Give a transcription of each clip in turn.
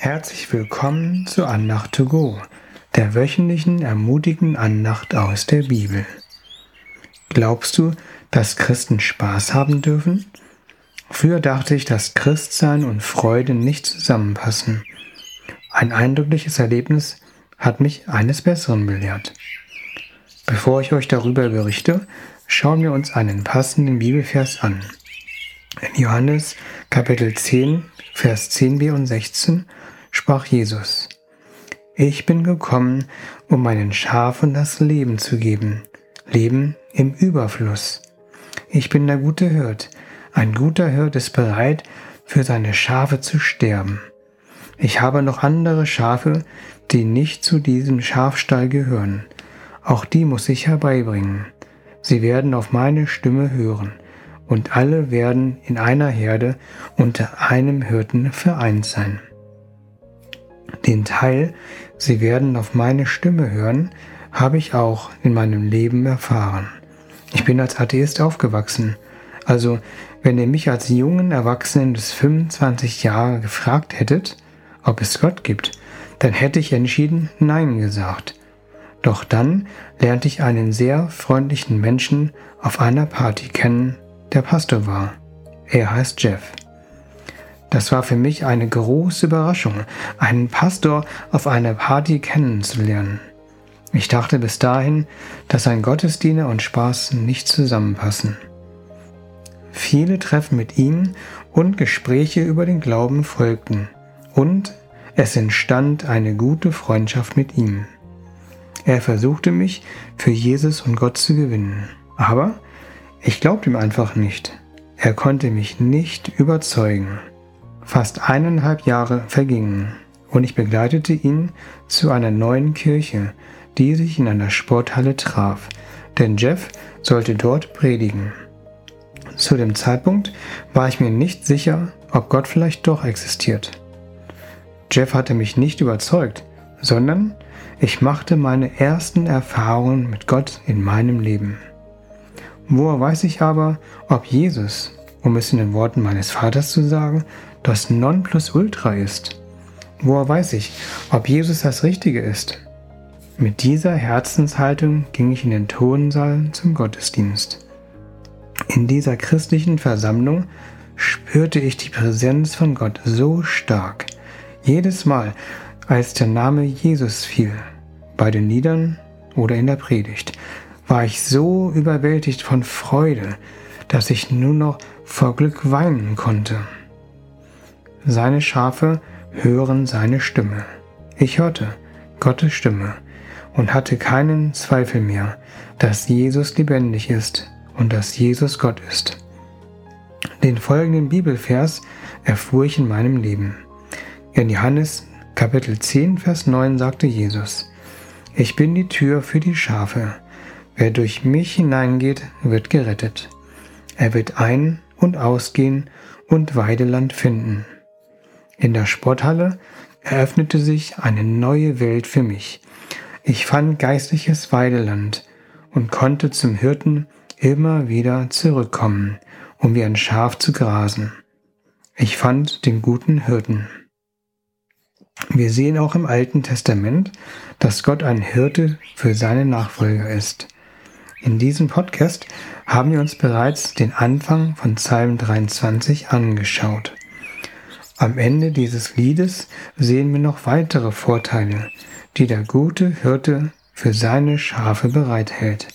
Herzlich willkommen zu Andacht to go, der wöchentlichen ermutigenden Andacht aus der Bibel. Glaubst du, dass Christen Spaß haben dürfen? Früher dachte ich, dass Christsein und Freude nicht zusammenpassen. Ein eindrückliches Erlebnis hat mich eines Besseren belehrt. Bevor ich euch darüber berichte, schauen wir uns einen passenden Bibelvers an. In Johannes Kapitel 10, Vers 10b und 16 sprach Jesus, Ich bin gekommen, um meinen Schafen das Leben zu geben, Leben im Überfluss. Ich bin der gute Hirt. Ein guter Hirt ist bereit, für seine Schafe zu sterben. Ich habe noch andere Schafe, die nicht zu diesem Schafstall gehören. Auch die muss ich herbeibringen. Sie werden auf meine Stimme hören, und alle werden in einer Herde unter einem Hirten vereint sein. Den Teil, sie werden auf meine Stimme hören, habe ich auch in meinem Leben erfahren. Ich bin als Atheist aufgewachsen. Also, wenn ihr mich als jungen Erwachsenen bis 25 Jahre gefragt hättet, ob es Gott gibt, dann hätte ich entschieden Nein gesagt. Doch dann lernte ich einen sehr freundlichen Menschen auf einer Party kennen, der Pastor war. Er heißt Jeff. Das war für mich eine große Überraschung, einen Pastor auf einer Party kennenzulernen. Ich dachte bis dahin, dass ein Gottesdiener und Spaß nicht zusammenpassen. Viele Treffen mit ihm und Gespräche über den Glauben folgten und es entstand eine gute Freundschaft mit ihm. Er versuchte mich für Jesus und Gott zu gewinnen, aber ich glaubte ihm einfach nicht. Er konnte mich nicht überzeugen. Fast eineinhalb Jahre vergingen und ich begleitete ihn zu einer neuen Kirche, die sich in einer Sporthalle traf, denn Jeff sollte dort predigen. Zu dem Zeitpunkt war ich mir nicht sicher, ob Gott vielleicht doch existiert. Jeff hatte mich nicht überzeugt, sondern ich machte meine ersten Erfahrungen mit Gott in meinem Leben. Woher weiß ich aber, ob Jesus, um es in den Worten meines Vaters zu sagen, das Nonplusultra ist. Woher weiß ich, ob Jesus das Richtige ist? Mit dieser Herzenshaltung ging ich in den Tonsaal zum Gottesdienst. In dieser christlichen Versammlung spürte ich die Präsenz von Gott so stark. Jedes Mal, als der Name Jesus fiel, bei den Liedern oder in der Predigt, war ich so überwältigt von Freude, dass ich nur noch vor Glück weinen konnte. Seine Schafe hören seine Stimme. Ich hörte Gottes Stimme und hatte keinen Zweifel mehr, dass Jesus lebendig ist und dass Jesus Gott ist. Den folgenden Bibelvers erfuhr ich in meinem Leben. In Johannes Kapitel 10, Vers 9 sagte Jesus, Ich bin die Tür für die Schafe. Wer durch mich hineingeht, wird gerettet. Er wird ein- und ausgehen und Weideland finden. In der Sporthalle eröffnete sich eine neue Welt für mich. Ich fand geistliches Weideland und konnte zum Hirten immer wieder zurückkommen, um wie ein Schaf zu grasen. Ich fand den guten Hirten. Wir sehen auch im Alten Testament, dass Gott ein Hirte für seine Nachfolger ist. In diesem Podcast haben wir uns bereits den Anfang von Psalm 23 angeschaut. Am Ende dieses Liedes sehen wir noch weitere Vorteile, die der gute Hirte für seine Schafe bereithält.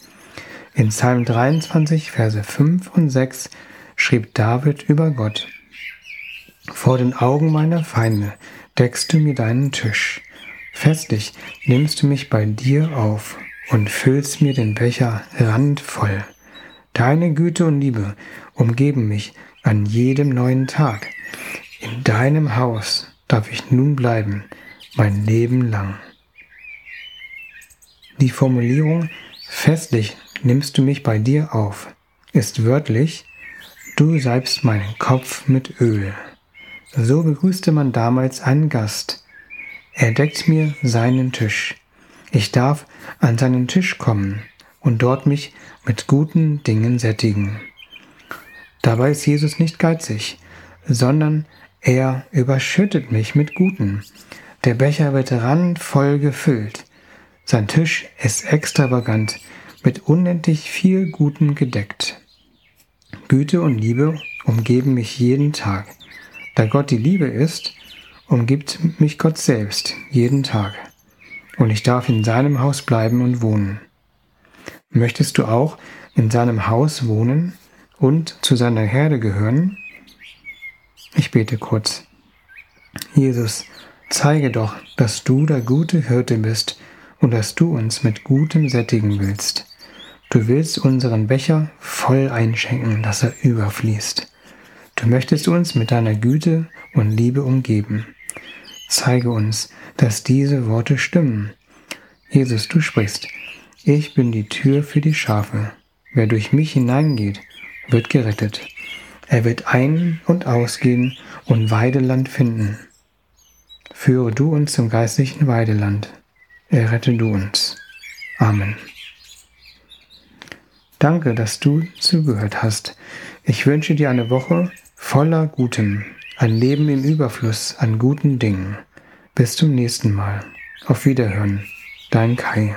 In Psalm 23, Verse 5 und 6 schrieb David über Gott. Vor den Augen meiner Feinde deckst du mir deinen Tisch. Festlich nimmst du mich bei dir auf und füllst mir den Becher randvoll. Deine Güte und Liebe umgeben mich an jedem neuen Tag. In deinem Haus darf ich nun bleiben, mein Leben lang. Die Formulierung festlich nimmst du mich bei dir auf ist wörtlich, du salbst meinen Kopf mit Öl. So begrüßte man damals einen Gast. Er deckt mir seinen Tisch. Ich darf an seinen Tisch kommen und dort mich mit guten Dingen sättigen. Dabei ist Jesus nicht geizig, sondern Er überschüttet mich mit Guten. Der Becher wird randvoll gefüllt. Sein Tisch ist extravagant, mit unendlich viel Guten gedeckt. Güte und Liebe umgeben mich jeden Tag. Da Gott die Liebe ist, umgibt mich Gott selbst jeden Tag. Und ich darf in seinem Haus bleiben und wohnen. Möchtest du auch in seinem Haus wohnen und zu seiner Herde gehören? Ich bete kurz. Jesus, zeige doch, dass du der gute Hirte bist und dass du uns mit Gutem sättigen willst. Du willst unseren Becher voll einschenken, dass er überfließt. Du möchtest uns mit deiner Güte und Liebe umgeben. Zeige uns, dass diese Worte stimmen. Jesus, du sprichst, ich bin die Tür für die Schafe. Wer durch mich hineingeht, wird gerettet. Er wird ein- und ausgehen und Weideland finden. Führe du uns zum geistlichen Weideland. Errette du uns. Amen. Danke, dass du zugehört hast. Ich wünsche dir eine Woche voller Gutem, ein Leben im Überfluss an guten Dingen. Bis zum nächsten Mal. Auf Wiederhören. Dein Kai.